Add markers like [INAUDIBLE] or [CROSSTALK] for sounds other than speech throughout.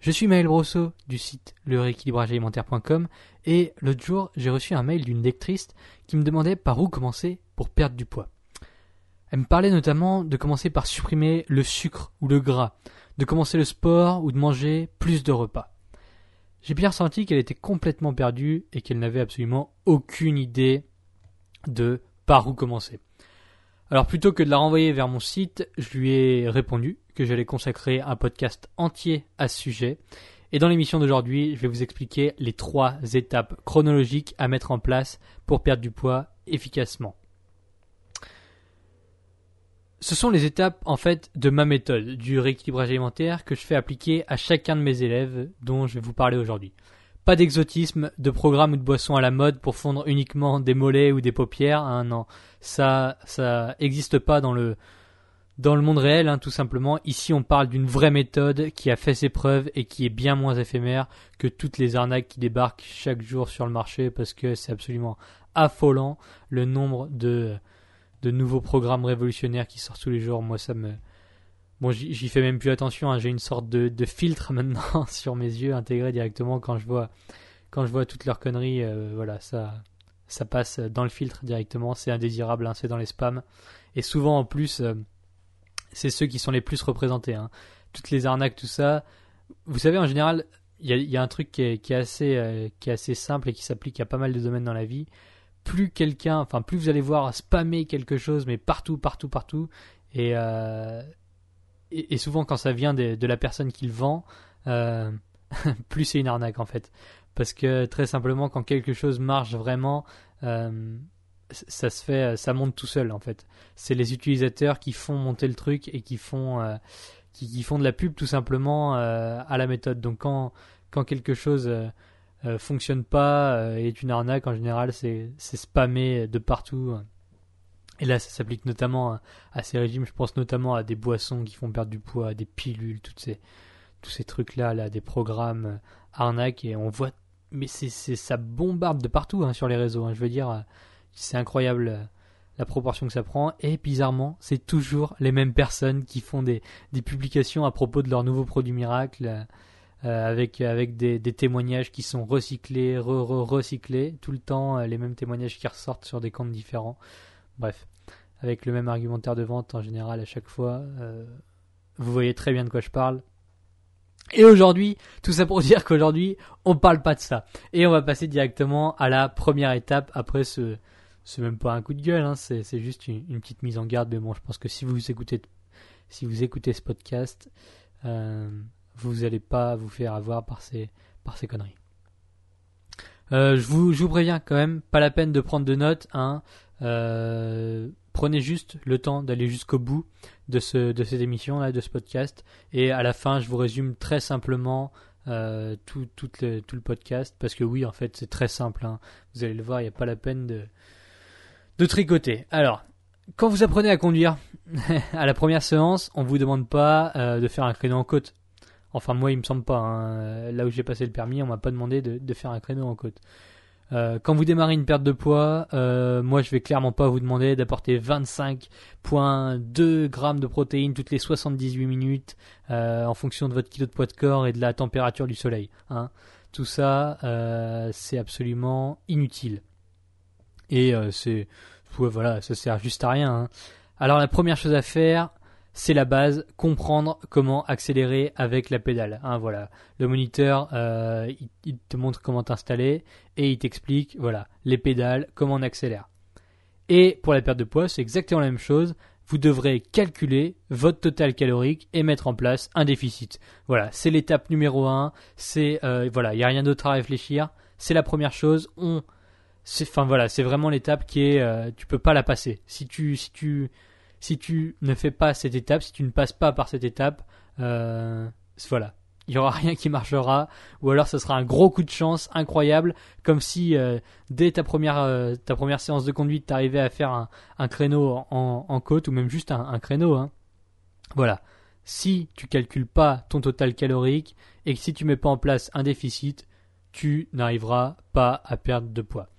Je suis Maël Brosseau du site lerééquilibragealimentaire.com et l'autre jour j'ai reçu un mail d'une lectrice qui me demandait par où commencer pour perdre du poids. Elle me parlait notamment de commencer par supprimer le sucre ou le gras, de commencer le sport ou de manger plus de repas. J'ai bien ressenti qu'elle était complètement perdue et qu'elle n'avait absolument aucune idée de par où commencer. Alors plutôt que de la renvoyer vers mon site, je lui ai répondu que j'allais consacrer un podcast entier à ce sujet. Et dans l'émission d'aujourd'hui, je vais vous expliquer les trois étapes chronologiques à mettre en place pour perdre du poids efficacement. Ce sont les étapes en fait de ma méthode du rééquilibrage alimentaire que je fais appliquer à chacun de mes élèves dont je vais vous parler aujourd'hui. Pas d'exotisme, de programme ou de boisson à la mode pour fondre uniquement des mollets ou des paupières. Hein, non, ça, ça n'existe pas dans le dans le monde réel, hein, tout simplement. Ici, on parle d'une vraie méthode qui a fait ses preuves et qui est bien moins éphémère que toutes les arnaques qui débarquent chaque jour sur le marché parce que c'est absolument affolant le nombre de de nouveaux programmes révolutionnaires qui sortent tous les jours. Moi, ça me Bon, j'y fais même plus attention. Hein. J'ai une sorte de, de, filtre [LAUGHS] maintenant sur mes yeux intégré directement quand je vois quand je vois toutes leurs conneries. Euh, voilà, ça ça passe dans le filtre directement. C'est indésirable, hein, c'est dans les spams. Et souvent en plus, euh, c'est ceux qui sont les plus représentés. Hein. Toutes les arnaques, tout ça. Vous savez, en général, il y, a, un truc qui est, qui est assez euh, qui est assez simple et qui s'applique à pas mal de domaines dans la vie. Plus quelqu'un, enfin plus vous allez voir spammer quelque chose, mais partout, partout, partout, et et, souvent quand ça vient de, la personne qui le vend, euh, [LAUGHS] plus c'est une arnaque en fait. Parce que très simplement, quand quelque chose marche vraiment, euh, ça se fait, ça monte tout seul en fait. C'est les utilisateurs qui font monter le truc et qui font, euh, qui, font de la pub tout simplement à la méthode. Donc quand, quand quelque chose fonctionne pas et est une arnaque, en général, c'est spammé de partout. Et là, ça s'applique notamment à, ces régimes. Je pense notamment à des boissons qui font perdre du poids, des pilules, toutes ces, tous ces trucs-là, là, des programmes euh, arnaques. Et on voit, mais c'est, ça bombarde de partout hein, sur les réseaux. Hein. Je veux dire, euh, c'est incroyable euh, la proportion que ça prend. Et bizarrement, c'est toujours les mêmes personnes qui font des, publications à propos de leurs nouveaux produits miracles. avec, des, témoignages qui sont recyclés, re-recyclés, tout le temps les mêmes témoignages qui ressortent sur des comptes différents. Bref, avec le même argumentaire de vente en général à chaque fois. Euh, vous voyez très bien de quoi je parle. Et aujourd'hui, tout ça pour [LAUGHS] dire qu'aujourd'hui, on parle pas de ça. Et on va passer directement à la première étape après ce. C'est même pas un coup de gueule, hein, c'est, juste une, petite mise en garde. Mais bon, je pense que si vous écoutez, si vous écoutez ce podcast, euh, vous n'allez pas vous faire avoir par ces, par ces conneries. Euh, je, vous, je vous préviens quand même, pas la peine de prendre de notes. Hein. Euh, prenez juste le temps d'aller jusqu'au bout de, ce, de cette émission, là, de ce podcast. Et à la fin, je vous résume très simplement euh, tout, le, podcast. Parce que oui, en fait, c'est très simple. Hein. Vous allez le voir, il n'y a pas la peine de, tricoter. Alors, quand vous apprenez à conduire, [LAUGHS] à la première séance, on ne vous demande pas euh, de faire un créneau en côte. Enfin, moi, il me semble pas. Hein. Là où j'ai passé le permis, on m'a pas demandé de, de, faire un créneau en côte. Euh, quand vous démarrez une perte de poids, euh, moi je vais clairement pas vous demander d'apporter 25,2 grammes de protéines toutes les 78 minutes euh, en fonction de votre kilo de poids de corps et de la température du soleil. Hein. Tout ça, c'est absolument inutile. Et c'est, voilà, ça sert juste à rien. Hein. Alors la première chose à faire, c'est la base, comprendre comment accélérer avec la pédale. Hein, voilà, le moniteur, euh, il, te montre comment t'installer et il t'explique, voilà, les pédales, comment on accélère. Et pour la perte de poids, c'est exactement la même chose. Vous devrez calculer votre total calorique et mettre en place un déficit. Voilà, c'est l'étape numéro 1. C'est euh, voilà, il n'y a rien d'autre à réfléchir. C'est la première chose. On, enfin voilà, c'est vraiment l'étape qui est, euh, tu peux pas la passer. Si tu, si tu si tu ne fais pas cette étape, si tu ne passes pas par cette étape, euh, voilà, il y aura [LAUGHS] rien qui marchera, ou alors ce sera un gros coup de chance incroyable, comme si euh, dès ta première, euh, ta première séance de conduite, tu arrivais à faire un, créneau en, côte, ou même juste un, un créneau. Hein. Voilà. Si tu calcules pas ton total calorique et que si tu mets pas en place un déficit, tu n'arriveras pas à perdre de poids.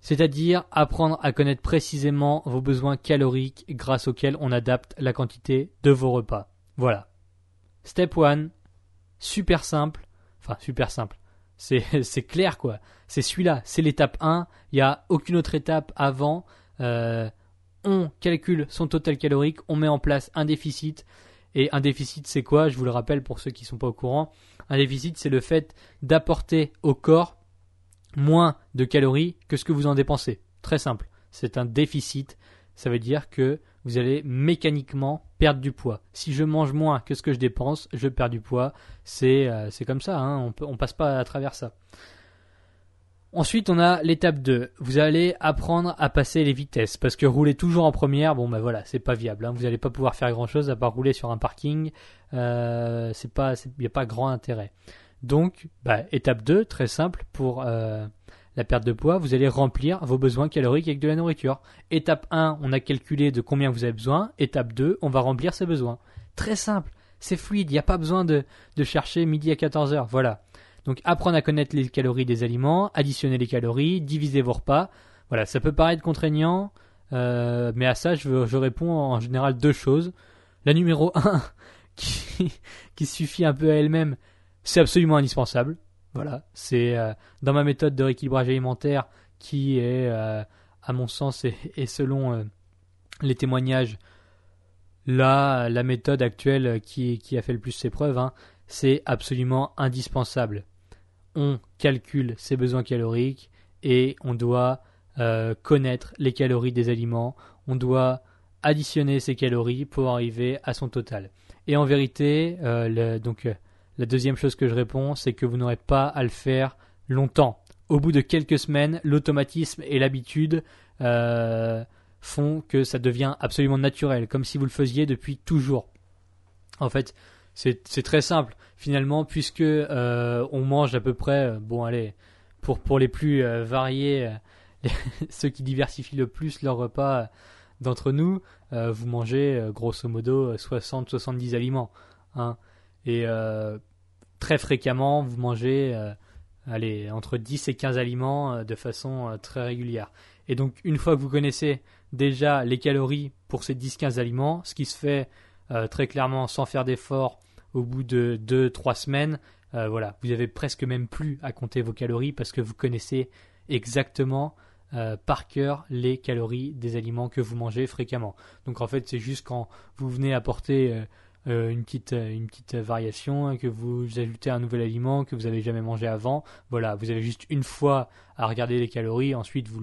C'est-à-dire apprendre à connaître précisément vos besoins caloriques grâce auxquels on adapte la quantité de vos repas. Voilà. Step 1, super simple. Enfin, super simple. [LAUGHS] C'est clair quoi. C'est celui-là. C'est l'étape 1. Il n'y a aucune autre étape avant. Euh, on calcule son total calorique. On met en place un déficit. Et un déficit, c'est quoi? Je vous le rappelle pour ceux qui ne sont pas au courant. Un déficit, c'est le fait d'apporter au corps moins de calories que ce que vous en dépensez. Très simple. C'est un déficit. Ça veut dire que vous allez mécaniquement perdre du poids. Si je mange moins que ce que je dépense, je perds du poids. C'est euh, comme ça, hein. on, ne passe pas à travers ça. Ensuite, on a l'étape 2. Vous allez apprendre à passer les vitesses. Parce que rouler toujours en première, bon ben voilà, c'est pas viable. Hein. Vous n'allez pas pouvoir faire grand chose à part rouler sur un parking. Euh, il n'y a pas grand intérêt. Donc, bah, étape 2, très simple pour euh, la perte de poids, vous allez remplir vos besoins caloriques avec de la nourriture. Étape 1, on a calculé de combien vous avez besoin. Étape 2, on va remplir ses besoins. Très simple, c'est fluide, il n'y a pas besoin de, chercher midi à 14h. Voilà. Donc apprendre à connaître les calories des aliments, additionner les calories, diviser vos repas. Voilà, ça peut paraître contraignant, euh, mais à ça je, réponds en général deux choses. La numéro 1, [LAUGHS] qui, qui suffit un peu à elle-même, c'est absolument indispensable. Voilà, c'est euh, dans ma méthode de rééquilibrage alimentaire qui est, euh, à mon sens, et, selon euh, les témoignages, là, la méthode actuelle qui, a fait le plus ses preuves, hein, c'est absolument indispensable. On calcule ses besoins caloriques et on doit connaître les calories des aliments. On doit additionner ces calories pour arriver à son total. Et en vérité, donc la deuxième chose que je réponds, c'est que vous n'aurez pas à le faire longtemps. Au bout de quelques semaines, l'automatisme et l'habitude euh, font que ça devient absolument naturel, comme si vous le faisiez depuis toujours. En fait, c'est très simple finalement, puisque euh, on mange à peu près, euh, bon allez, pour, pour les plus variés, [LAUGHS] ceux qui diversifient le plus leur repas d'entre nous, vous mangez grosso modo 60-70 aliments. Hein. Et très fréquemment, vous mangez euh, entre 10 et 15 aliments euh, de façon euh, très régulière. Et donc, une fois que vous connaissez déjà les calories pour ces 10-15 aliments, ce qui se fait très clairement sans faire d'effort au bout de 2-3 semaines, voilà, vous avez presque même plus à compter vos calories parce que vous connaissez exactement par cœur les calories des aliments que vous mangez fréquemment. Donc en fait, c'est juste quand vous venez apporter euh, une, petite, euh, petite variation, hein, que vous ajoutez un nouvel aliment que vous n'avez jamais mangé avant. Voilà, vous avez juste une fois à regarder les calories, ensuite vous,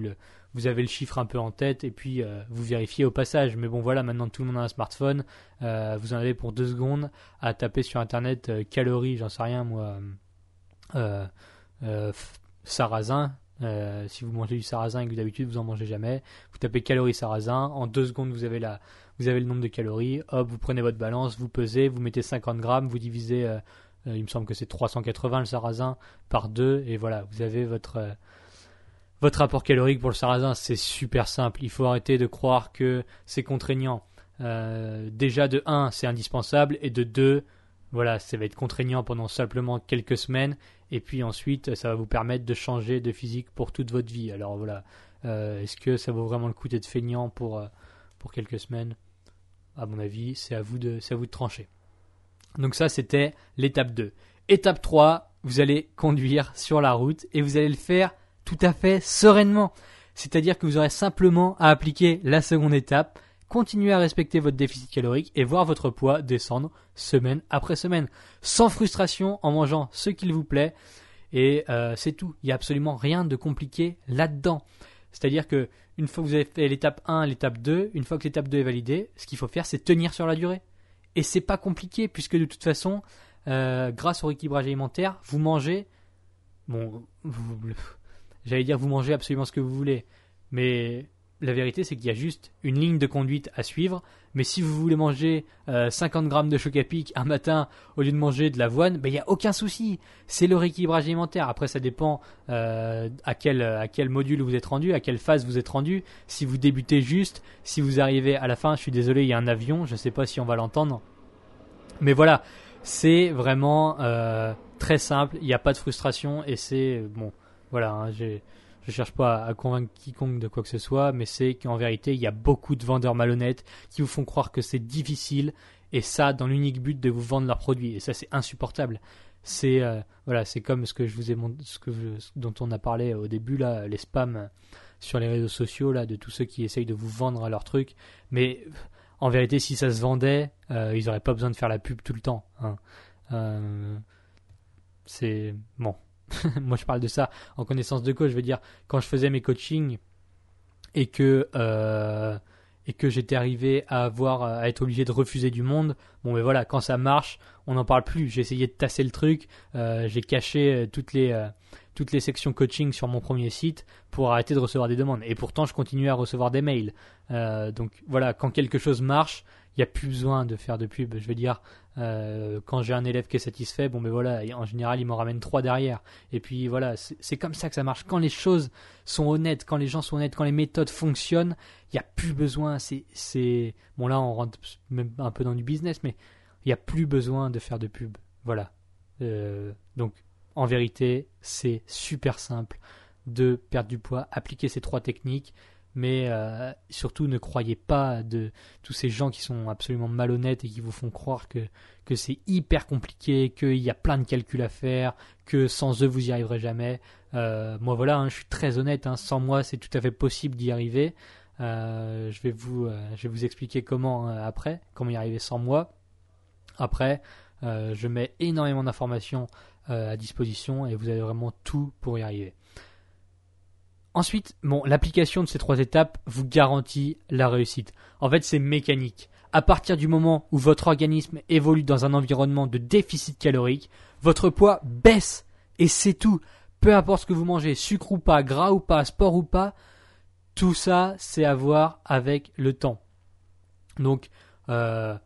vous avez le chiffre un peu en tête et puis euh, vous vérifiez au passage. Mais bon voilà, maintenant tout le monde a un smartphone, vous en avez pour deux secondes à taper sur internet calories, j'en sais rien moi, sarrasin. Si vous mangez du sarrasin et que d'habitude vous en mangez jamais, vous tapez calories sarrasin, en deux secondes vous avez la, vous avez le nombre de calories, hop, vous prenez votre balance, vous pesez, vous mettez 50 grammes, vous divisez, euh, euh, il me semble que c'est 380 le sarrasin, par 2, et voilà, vous avez votre, euh, votre rapport calorique pour le sarrasin. C'est super simple, il faut arrêter de croire que c'est contraignant. déjà de 1, c'est indispensable, et de 2, voilà, ça va être contraignant pendant simplement quelques semaines, et puis ensuite, ça va vous permettre de changer de physique pour toute votre vie. Alors voilà, est-ce que ça vaut vraiment le coup d'être feignant pour, pour quelques semaines? À mon avis, c'est à vous de, à vous de trancher. Donc ça, c'était l'étape 2. Étape 3, vous allez conduire sur la route et vous allez le faire tout à fait sereinement. C'est-à-dire que vous aurez simplement à appliquer la seconde étape, continuer à respecter votre déficit calorique et voir votre poids descendre semaine après semaine, sans frustration, en mangeant ce qu'il vous plaît. Et euh, c'est tout. Il n'y a absolument rien de compliqué là-dedans. C'est-à-dire que une fois que vous avez fait l'étape 1, l'étape 2, une fois que l'étape 2 est validée, ce qu'il faut faire, c'est tenir sur la durée. Et c'est pas compliqué, puisque de toute façon, euh, grâce au rééquilibrage alimentaire, vous mangez. Bon, j'allais dire vous mangez absolument ce que vous voulez, mais la vérité, c'est qu'il y a juste une ligne de conduite à suivre. Mais si vous voulez manger 50 euh, grammes de choc à pic un matin au lieu de manger de l'avoine, ben, il n'y a aucun souci. C'est le rééquilibrage alimentaire. Après, ça dépend euh, à, quel, module vous êtes rendu, à quelle phase vous êtes rendu. Si vous débutez juste, si vous arrivez à la fin, je suis désolé, il y a un avion. Je ne sais pas si on va l'entendre. Mais voilà, c'est vraiment euh, très simple. Il n'y a pas de frustration et c'est bon. Voilà, hein, j'ai je cherche pas à convaincre quiconque de quoi que ce soit, mais c'est qu'en vérité, il y a beaucoup de vendeurs malhonnêtes qui vous font croire que c'est difficile, et ça dans l'unique but de vous vendre leurs produits. Et ça, c'est insupportable. C'est euh, voilà, c'est comme ce que je vous ai ce que dont on a parlé au début là, les spams sur les réseaux sociaux là, de tous ceux qui essayent de vous vendre leurs trucs. Mais en vérité, si ça se vendait, euh, ils n'auraient pas besoin de faire la pub tout le temps. Hein. Euh, c'est bon. [LAUGHS] moi je parle de ça en connaissance de cause. Je veux dire, quand je faisais mes coachings et que euh, que j'étais arrivé à avoir à être obligé de refuser du monde, bon mais voilà, quand ça marche, on n'en parle plus. J'ai essayé de tasser le truc, euh, j'ai caché euh, toutes les toutes les sections coaching sur mon premier site pour arrêter de recevoir des demandes. Et pourtant, je continuais à recevoir des mails. donc voilà, quand quelque chose marche, il n'y a plus besoin de faire de pub. Je veux dire, euh, quand j'ai un élève qui est satisfait, bon, mais voilà, en général, il m'en ramène trois derrière. Et puis voilà, c'est comme ça que ça marche. Quand les choses sont honnêtes, quand les gens sont honnêtes, quand les méthodes fonctionnent, il n'y a plus besoin. C'est bon là, on rentre même un peu dans du business, mais il n'y a plus besoin de faire de pub. Voilà. Euh, donc, en vérité, c'est super simple de perdre du poids, appliquer ces trois techniques mais euh, surtout ne croyez pas de tous ces gens qui sont absolument malhonnêtes et qui vous font croire que, c'est hyper compliqué, qu'il y a plein de calculs à faire, que sans eux vous y arriverez jamais. Euh, moi voilà, hein, je suis très honnête, hein, sans moi c'est tout à fait possible d'y arriver. Euh, je, vais vous, je vais vous expliquer comment après, comment y arriver sans moi. Après, je mets énormément d'informations à disposition et vous avez vraiment tout pour y arriver. Ensuite, bon, l'application de ces trois étapes vous garantit la réussite. En fait, c'est mécanique. À partir du moment où votre organisme évolue dans un environnement de déficit calorique, votre poids baisse. Et c'est tout. Peu importe ce que vous mangez, sucre ou pas, gras ou pas, sport ou pas, tout ça, c'est à voir avec le temps. Donc, euh,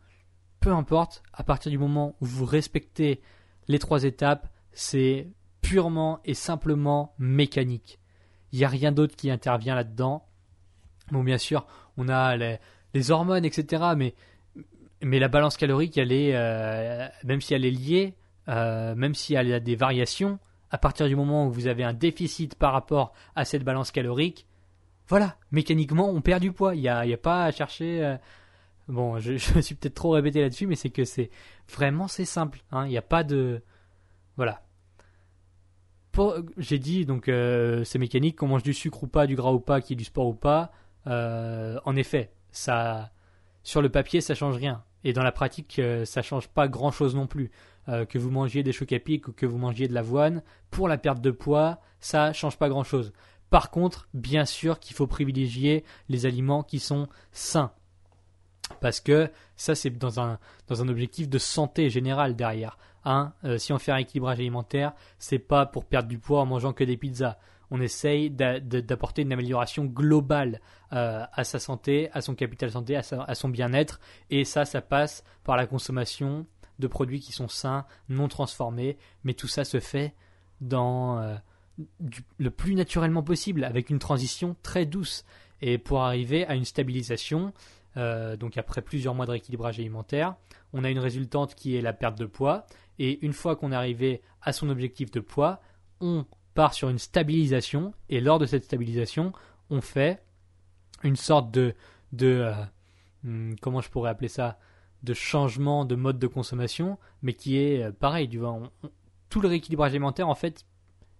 peu importe, à partir du moment où vous respectez les trois étapes, c'est purement et simplement mécanique. Il n'y a rien d'autre qui intervient là-dedans. Bon, bien sûr, on a les, hormones, etc. Mais, mais la balance calorique, elle est, euh, même si elle est liée, euh, même si elle a des variations, à partir du moment où vous avez un déficit par rapport à cette balance calorique, voilà, mécaniquement, on perd du poids. Il n'y a, a, pas à chercher. Euh, bon, [LAUGHS] je, me suis peut-être trop répété là-dessus, mais c'est que c'est vraiment c'est simple. Hein. Il n'y a pas de. Voilà j'ai dit donc euh, c'est mécanique, qu'on mange du sucre ou pas, du gras ou pas, qu'il y ait du sport ou pas. Euh, en effet, ça, sur le papier, ça change rien. Et dans la pratique, euh, ça change pas grand chose non plus. que vous mangiez des chocs à pic ou que vous mangiez de l'avoine, pour la perte de poids, ça change pas grand chose. Par contre, bien sûr qu'il faut privilégier les aliments qui sont sains. Parce que ça, c'est dans un, dans un objectif de santé générale derrière. Hein, euh, si on fait un équilibrage alimentaire, c'est pas pour perdre du poids en mangeant que des pizzas. On essaye d'apporter une amélioration globale euh, à sa santé, à son capital santé, à, son bien-être. Et ça, ça passe par la consommation de produits qui sont sains, non transformés. Mais tout ça se fait dans euh, le plus naturellement possible, avec une transition très douce. Et pour arriver à une stabilisation, donc après plusieurs mois de rééquilibrage alimentaire, on a une résultante qui est la perte de poids et une fois qu'on est arrivé à son objectif de poids, on part sur une stabilisation. Et lors de cette stabilisation, on fait une sorte de, euh, hmm, comment je pourrais appeler ça, de changement de mode de consommation, mais qui est euh, pareil. Du tout le rééquilibrage alimentaire, en fait,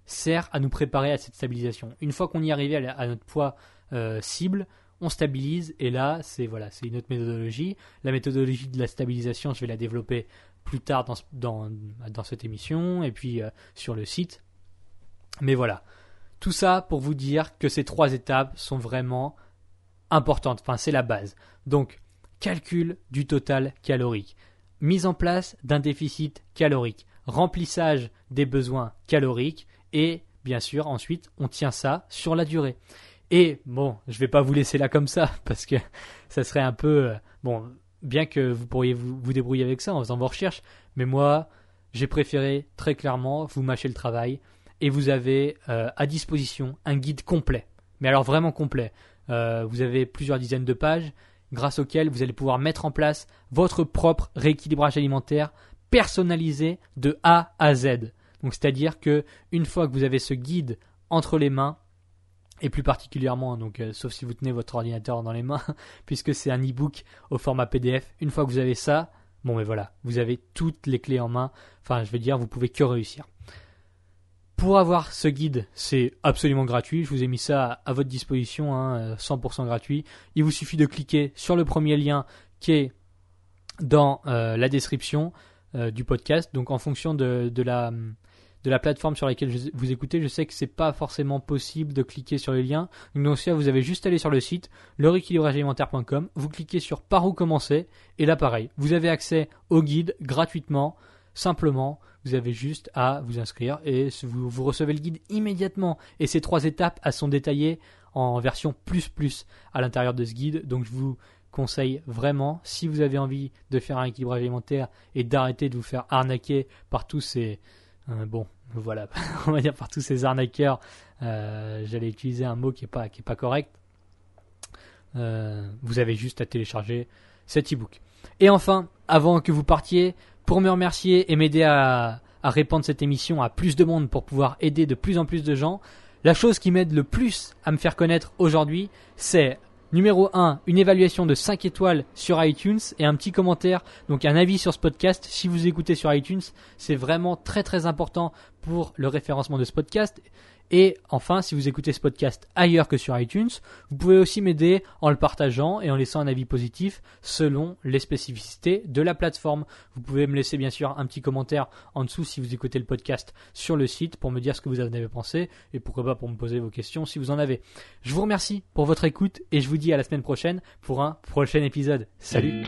sert à nous préparer à cette stabilisation. Une fois qu'on y est arrivé à, notre poids euh, cible, on stabilise et là c'est voilà c'est une autre méthodologie. La méthodologie de la stabilisation, je vais la développer plus tard dans, cette émission et puis euh, sur le site. Mais voilà, tout ça pour vous dire que ces trois étapes sont vraiment importantes. Enfin, c'est la base. Donc, calcul du total calorique, mise en place d'un déficit calorique, remplissage des besoins caloriques et bien sûr ensuite on tient ça sur la durée. Et bon, je vais pas vous laisser là comme ça [LAUGHS] parce que ça serait un peu euh, bon, bien que vous pourriez vous, débrouiller avec ça en faisant vos recherches, mais moi, j'ai préféré très clairement vous mâcher le travail et vous avez euh, à disposition un guide complet. Mais alors vraiment complet. Euh, vous avez plusieurs dizaines de pages grâce auxquelles vous allez pouvoir mettre en place votre propre rééquilibrage alimentaire personnalisé de A à Z. Donc c'est-à-dire que une fois que vous avez ce guide entre les mains, et plus particulièrement, donc euh, sauf si vous tenez votre ordinateur dans les mains, [LAUGHS] puisque c'est un e-book au format PDF. Une fois que vous avez ça, bon mais voilà, vous avez toutes les clés en main. Enfin, je veux dire, vous pouvez que réussir. Pour avoir ce guide, c'est absolument gratuit. Je vous ai mis ça à votre disposition, hein, 100% gratuit. Il vous suffit de cliquer sur le premier lien qui est dans euh, la description euh, du podcast. Donc en fonction de, de la de la plateforme sur laquelle vous écoutez, je sais que c'est pas forcément possible de cliquer sur les liens. Donc cas, vous avez juste à aller sur le site leréquilibragealimentaire.com, vous cliquez sur par où commencer et là pareil, vous avez accès au guide gratuitement, simplement, vous avez juste à vous inscrire et vous, vous recevez le guide immédiatement. Et ces trois étapes elles sont détaillées en version plus plus à l'intérieur de ce guide. Donc je vous conseille vraiment, si vous avez envie de faire un équilibrage alimentaire et d'arrêter de vous faire arnaquer par tous ces euh, bon, [LAUGHS] voilà, on va dire par tous ces arnaqueurs. euh, J'allais utiliser un mot qui est pas correct. Euh, vous avez juste à télécharger cet e-book. Et enfin, avant que vous partiez, pour me remercier et m'aider à répandre cette émission à plus de monde pour pouvoir aider de plus en plus de gens, la chose qui m'aide le plus à me faire connaître aujourd'hui, c'est numéro 1, une évaluation de 5 étoiles sur iTunes et un petit commentaire, donc un avis sur ce podcast. Si vous écoutez sur iTunes, c'est vraiment très très important pour le référencement de ce podcast. Et enfin, si vous écoutez ce podcast ailleurs que sur iTunes, vous pouvez aussi m'aider en le partageant et en laissant un avis positif selon les spécificités de la plateforme. Vous pouvez me laisser bien sûr un petit commentaire en dessous si vous écoutez le podcast sur le site pour me dire ce que vous en avez pensé et pourquoi pas pour me poser vos questions si vous en avez. Je vous remercie pour votre écoute et je vous dis à la semaine prochaine pour un prochain épisode. Salut